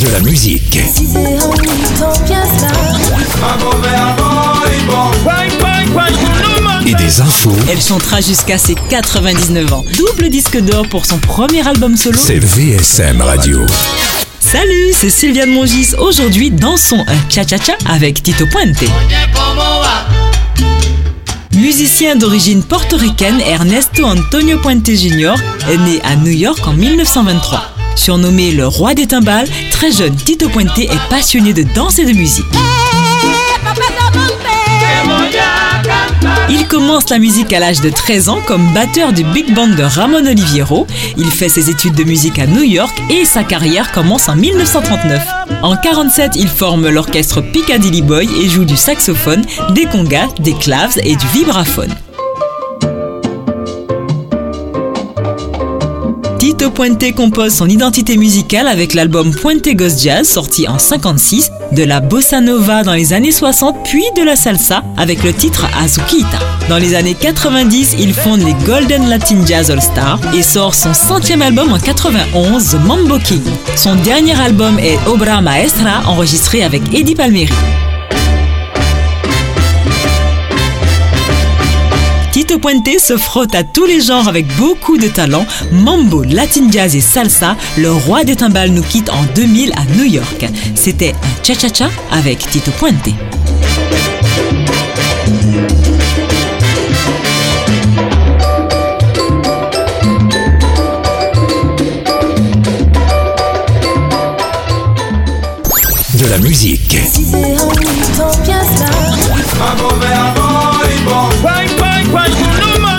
De la musique. Et des infos. Elle chantera jusqu'à ses 99 ans. Double disque d'or pour son premier album solo. C'est VSM Radio. Salut, c'est Sylviane Mongis. Aujourd'hui, dansons un cha-cha-cha avec Tito Puente. Musicien d'origine portoricaine, Ernesto Antonio Puente Jr. est né à New York en 1923. Surnommé le roi des timbales, très jeune, Tito Puente est passionné de danse et de musique. Il commence la musique à l'âge de 13 ans comme batteur du big band de Ramon Oliviero. Il fait ses études de musique à New York et sa carrière commence en 1939. En 47, il forme l'orchestre Piccadilly Boy et joue du saxophone, des congas, des claves et du vibraphone. Puente compose son identité musicale avec l'album Puente Ghost Jazz sorti en 56, de la bossa nova dans les années 60 puis de la salsa avec le titre Azuquita. Dans les années 90, il fonde les Golden Latin Jazz All Stars et sort son centième album en 91, The Mambo King. Son dernier album est Obra Maestra enregistré avec Eddie Palmieri. Tito Puente se frotte à tous les genres avec beaucoup de talent. Mambo, Latin Jazz et Salsa, le roi des timbales nous quitte en 2000 à New York. C'était un cha-cha-cha avec Tito Puente. De la musique.